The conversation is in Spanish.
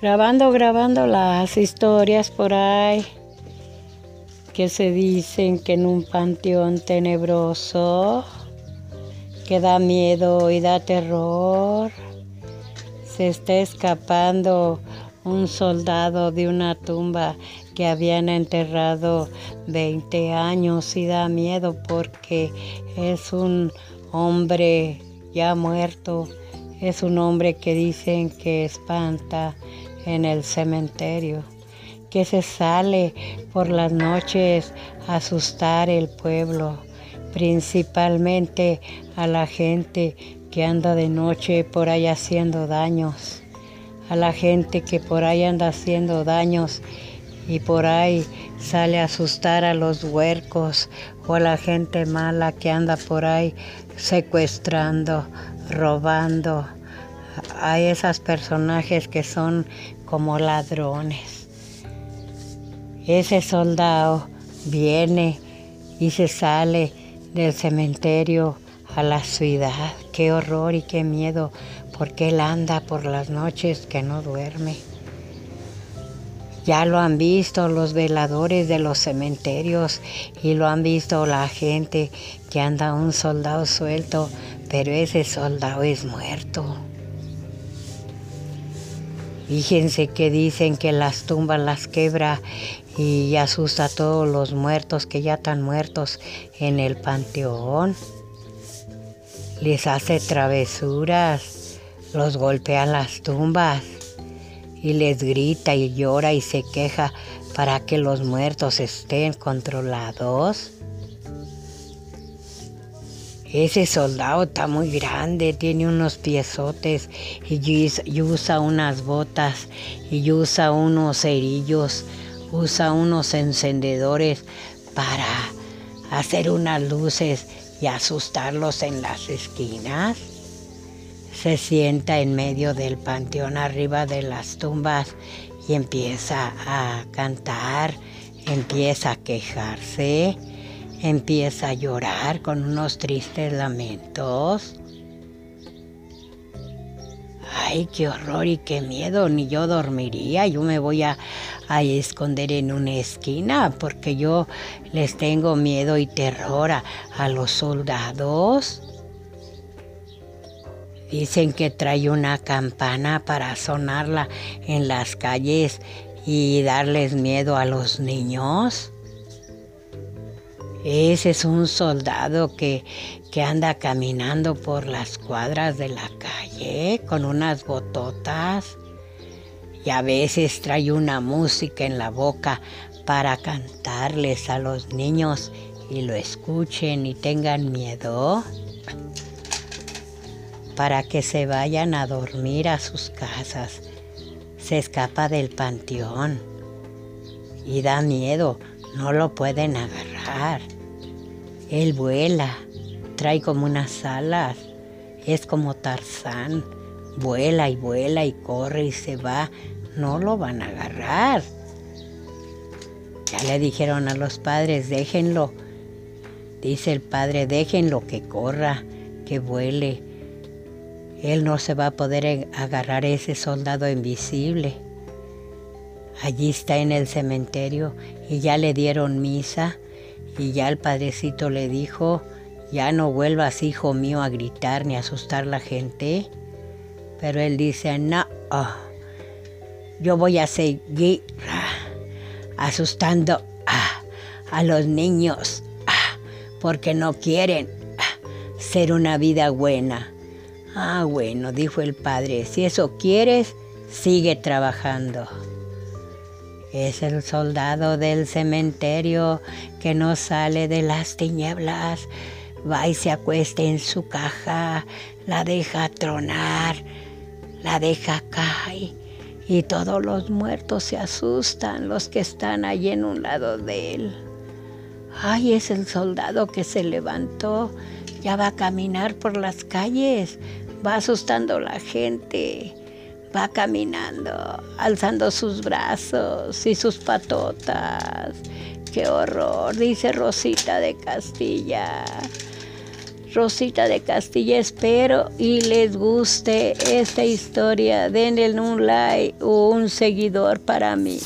grabando, grabando las historias por ahí que se dicen que en un panteón tenebroso que da miedo y da terror se está escapando un soldado de una tumba que habían enterrado 20 años y da miedo porque es un hombre ya muerto, es un hombre que dicen que espanta en el cementerio, que se sale por las noches a asustar el pueblo, principalmente a la gente que anda de noche por ahí haciendo daños, a la gente que por ahí anda haciendo daños y por ahí sale a asustar a los huercos o a la gente mala que anda por ahí secuestrando, robando. Hay esos personajes que son como ladrones. Ese soldado viene y se sale del cementerio a la ciudad. Qué horror y qué miedo, porque él anda por las noches que no duerme. Ya lo han visto los veladores de los cementerios y lo han visto la gente que anda un soldado suelto, pero ese soldado es muerto. Fíjense que dicen que las tumbas las quebra y asusta a todos los muertos que ya están muertos en el panteón. Les hace travesuras, los golpea las tumbas y les grita y llora y se queja para que los muertos estén controlados. Ese soldado está muy grande, tiene unos piezotes y usa unas botas y usa unos cerillos, usa unos encendedores para hacer unas luces y asustarlos en las esquinas. Se sienta en medio del panteón arriba de las tumbas y empieza a cantar, empieza a quejarse, empieza a llorar con unos tristes lamentos. Ay, qué horror y qué miedo, ni yo dormiría, yo me voy a, esconder en una esquina porque yo les tengo miedo y terror a los soldados. Dicen que trae una campana para sonarla en las calles y darles miedo a los niños. Ese es un soldado que, que anda caminando por las cuadras de la calle con unas bototas y a veces trae una música en la boca para cantarles a los niños y lo escuchen y tengan miedo para que se vayan a dormir a sus casas. Se escapa del panteón y da miedo, no lo pueden agarrar. Él vuela, trae como unas alas, es como Tarzán, vuela y vuela y corre y se va, no lo van a agarrar. Ya le dijeron a los padres, déjenlo. Dice el padre, déjenlo que corra, que vuele él no se va a poder agarrar ese soldado invisible. Allí está en el cementerio y ya le dieron misa y ya el padrecito le dijo, ya no vuelvas hijo mío a gritar ni a asustar a la gente. Pero él dice, no, yo voy a seguir asustando a los niños porque no quieren ser una vida buena. Ah, bueno, dijo el padre, si eso quieres, sigue trabajando. Es el soldado del cementerio que no sale de las tinieblas, va y se acuesta en su caja, la deja tronar, la deja caer y todos los muertos se asustan, los que están allí en un lado de él. Ay, es el soldado que se levantó, ya va a caminar por las calles, va asustando a la gente, va caminando, alzando sus brazos y sus patotas. ¡Qué horror! Dice Rosita de Castilla. Rosita de Castilla. Espero y les guste esta historia. Denle un like o un seguidor para mí.